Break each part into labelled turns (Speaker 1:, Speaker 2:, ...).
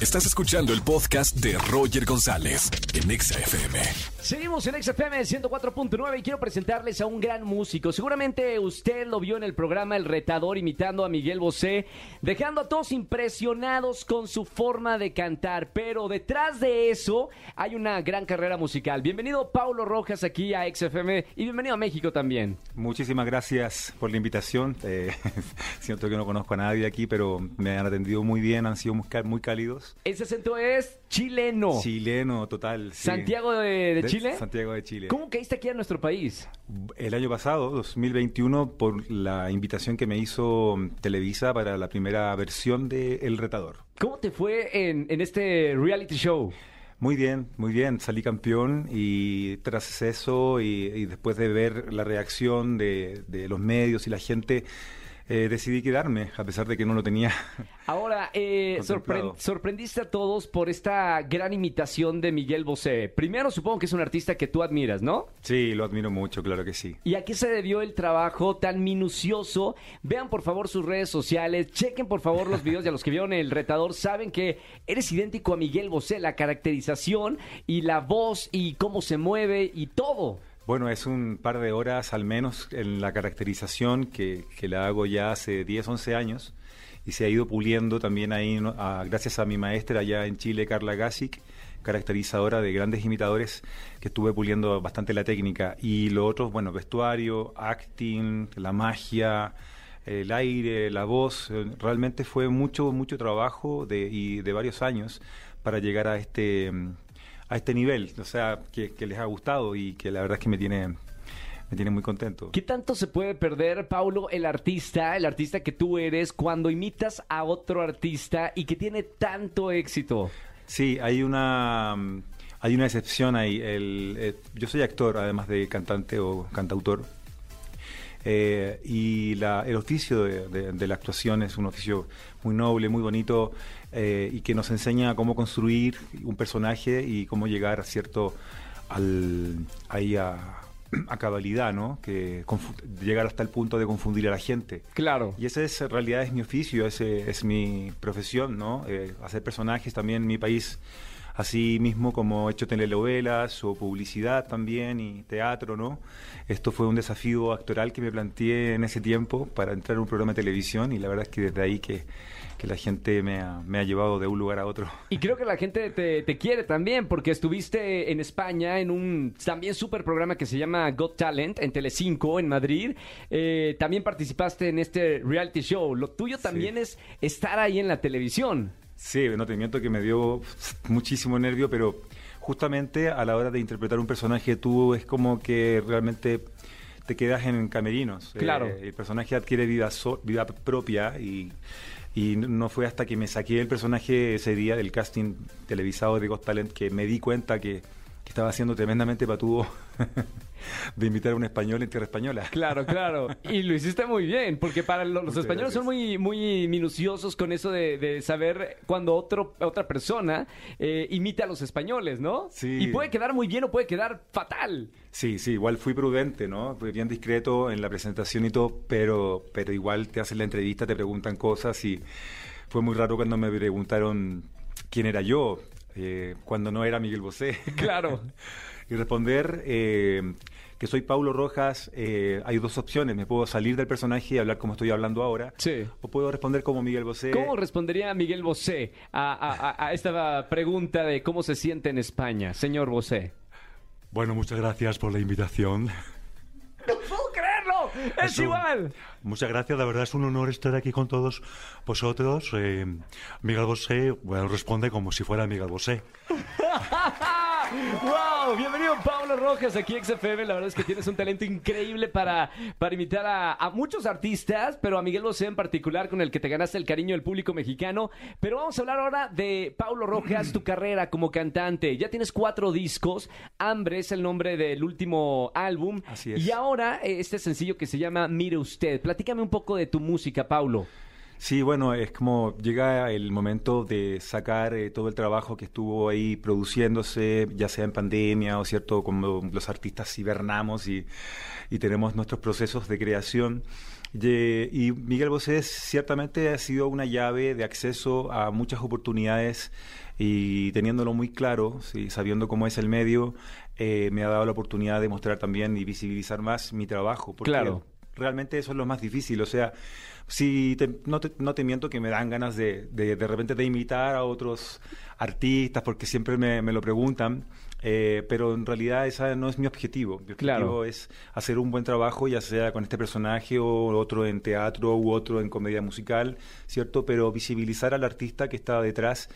Speaker 1: Estás escuchando el podcast de Roger González en Exa FM.
Speaker 2: Seguimos en XFM 104.9 y quiero presentarles a un gran músico. Seguramente usted lo vio en el programa El Retador imitando a Miguel Bosé, dejando a todos impresionados con su forma de cantar. Pero detrás de eso hay una gran carrera musical. Bienvenido Paulo Rojas aquí a XFM y bienvenido a México también.
Speaker 3: Muchísimas gracias por la invitación. Eh, siento que no conozco a nadie aquí, pero me han atendido muy bien, han sido muy, cá- cálidos.
Speaker 2: Ese acento es chileno.
Speaker 3: Chileno, total. sí.
Speaker 2: Santiago de, de Chile.
Speaker 3: Santiago de Chile.
Speaker 2: ¿Cómo caíste aquí a nuestro país?
Speaker 3: El año pasado, 2021, por la invitación que me hizo Televisa para la primera versión de El Retador.
Speaker 2: ¿Cómo te fue en, en este reality show?
Speaker 3: Muy bien, muy bien. Salí campeón y tras eso y, y después de ver la reacción de, de los medios y la gente, eh, decidí quedarme, a pesar de que no lo tenía.
Speaker 2: Ahora, eh, sorpre- sorprendiste a todos por esta gran imitación de Miguel Bosé. Primero, supongo que es un artista que tú admiras, ¿no?
Speaker 3: Sí, lo admiro mucho, claro que sí.
Speaker 2: ¿Y a qué se debió el trabajo tan minucioso? Vean por favor sus redes sociales, chequen por favor los videos de los que vieron el retador, saben que eres idéntico a Miguel Bosé, la caracterización y la voz y cómo se mueve y todo.
Speaker 3: Bueno, es un par de horas al menos en la caracterización que, que la hago ya hace 10, 11 años y se ha ido puliendo también ahí, ¿no? a- gracias a mi maestra allá en Chile, Carla Gasic, caracterizadora de grandes imitadores, que estuve puliendo bastante la técnica. Y lo otro, bueno, vestuario, acting, la magia, el aire, la voz, eh, realmente fue mucho, mucho trabajo de, y de varios años para llegar a este, mm, a este nivel, o sea, que, que les ha gustado y que la verdad es que me tiene, me tiene muy contento.
Speaker 2: ¿Qué tanto se puede perder, Paulo, el artista, el artista que tú eres, cuando imitas a otro artista y que tiene tanto éxito?
Speaker 3: Sí, hay una hay una excepción ahí. El, eh, yo soy actor, además de cantante o cantautor. Eh, y la- el oficio de, de- de la actuación es un oficio muy noble, muy bonito eh, y que nos enseña cómo construir un personaje y cómo llegar cierto al ahí a, a cabalidad, ¿no? Que llegar hasta el punto de confundir a la gente.
Speaker 2: Claro.
Speaker 3: Y ese es, en realidad es mi oficio, ese es mi profesión, ¿no? Eh, hacer personajes también en mi país, así mismo como he hecho telenovelas o publicidad también y teatro, ¿no? Esto fue un desafío actoral que me planteé en ese tiempo para entrar a un programa de televisión y la verdad es que desde ahí que, que la gente me ha, me ha llevado de un lugar a otro.
Speaker 2: Y creo que la gente te, te quiere también porque estuviste en España en un también súper programa que se llama Got Talent en Telecinco en Madrid. Eh, también participaste en este reality show. Lo tuyo también es estar ahí en la televisión.
Speaker 3: Sí, no te miento que me dio muchísimo nervio, pero justamente a la hora de interpretar un personaje tú es como que realmente te quedas en camerinos.
Speaker 2: Claro.
Speaker 3: Eh, el personaje adquiere vida, so- vida propia y, y no fue hasta que me saqué el personaje ese día del casting televisado de Got Talent que me di cuenta que, que estaba siendo tremendamente patudo de imitar a un español en tierra española.
Speaker 2: Claro, claro. Y lo hiciste muy bien, porque para lo- los
Speaker 3: Muchas
Speaker 2: españoles son muy, muy minuciosos con eso de, de saber cuando otro, otra persona eh, imita a los españoles, ¿no?
Speaker 3: Sí.
Speaker 2: Y puede quedar muy bien o puede quedar fatal.
Speaker 3: Sí, sí, igual fui prudente, ¿no? Fui bien discreto en la presentación y todo, pero, pero igual te hacen la entrevista, te preguntan cosas y fue muy raro cuando me preguntaron quién era yo, eh, cuando no era Miguel Bosé.
Speaker 2: Claro.
Speaker 3: y responder eh, que soy Paulo Rojas, eh, hay dos opciones, me puedo salir del personaje y hablar como estoy hablando ahora,
Speaker 2: Sí.
Speaker 3: o puedo responder como Miguel Bosé.
Speaker 2: ¿Cómo respondería Miguel Bosé a, a- a- a esta pregunta de cómo se siente en España, señor Bosé?
Speaker 3: Bueno, muchas gracias por la invitación.
Speaker 2: ¡Es igual!
Speaker 4: Muchas gracias, la verdad es un honor estar aquí con todos vosotros. Eh, Miguel Bosé, bueno, responde como si fuera Miguel Bosé.
Speaker 2: ¡Wow! Bienvenido Pablo Rojas aquí XFM. La verdad es que tienes un talento increíble para, para imitar a, a muchos artistas, pero a Miguel Bosé en particular, con el que te ganaste el cariño del público mexicano. Pero vamos a hablar ahora de Pablo Rojas, tu carrera como cantante. Ya tienes cuatro discos. Hambre es el nombre del último álbum.
Speaker 3: Así es.
Speaker 2: Y ahora eh, este sencillo que se llama Mire Usted. Platícame un poco de tu música, Paulo.
Speaker 3: Sí, bueno, es como llega el momento de sacar eh, todo el trabajo que estuvo ahí produciéndose, ya sea en pandemia o cierto, como los artistas hibernamos y, y tenemos nuestros procesos de creación. Y Miguel Bosé ciertamente ha sido una llave de acceso a muchas oportunidades y teniéndolo muy claro, sí, sabiendo cómo es el medio, eh, me ha dado la oportunidad de mostrar también y visibilizar más mi trabajo.
Speaker 2: Claro.
Speaker 3: Realmente eso es lo más difícil. O sea, si te- no, te, no te miento que me dan ganas de, de, de repente de imitar a otros artistas, porque siempre me, me lo preguntan, eh, pero en realidad ese no es mi objetivo. Mi objetivo
Speaker 2: Claro.
Speaker 3: es hacer un buen trabajo, ya sea con este personaje o otro en teatro u otro en comedia musical, ¿cierto? Pero visibilizar al artista que está detrás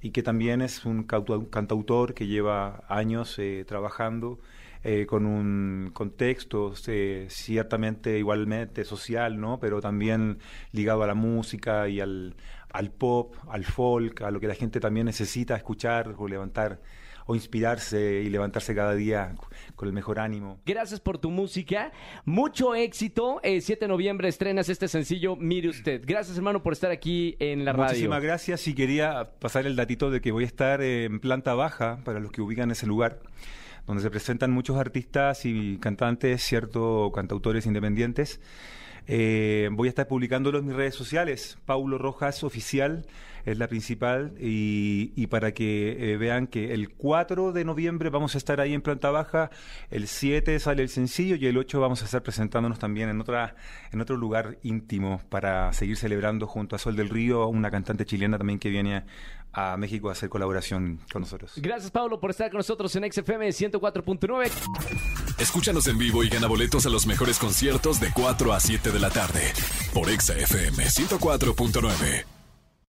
Speaker 3: y que también es un cantautor que lleva años eh, trabajando eh, con un contexto eh, ciertamente igualmente social, ¿no? Pero también ligado a la música y al, al pop, al folk, a lo que la gente también necesita escuchar o levantar o inspirarse y levantarse cada día con el mejor ánimo.
Speaker 2: Gracias por tu música. Mucho éxito. El 7 de noviembre estrenas este sencillo, Mire Usted. Gracias, hermano, por estar aquí en la radio.
Speaker 3: Muchísimas gracias y quería pasar el datito de que voy a estar en planta baja para los que ubican ese lugar donde se presentan muchos artistas y cantantes, cierto, cantautores independientes. Eh, voy a estar publicándolo en mis redes sociales. Paulo Rojas Oficial es la principal y, y para que eh, vean que el 4 de noviembre vamos a estar ahí en planta baja, el 7 sale el sencillo y el 8 vamos a estar presentándonos también en, otra, en otro lugar íntimo para seguir celebrando junto a Sol del Río, una cantante chilena también que viene a México a hacer colaboración con nosotros.
Speaker 2: Gracias, Pablo, por estar con nosotros en XFM 104.9.
Speaker 1: Escúchanos en vivo y gana boletos a los mejores conciertos de 4 a 7 de la tarde por Exa FM 104.9.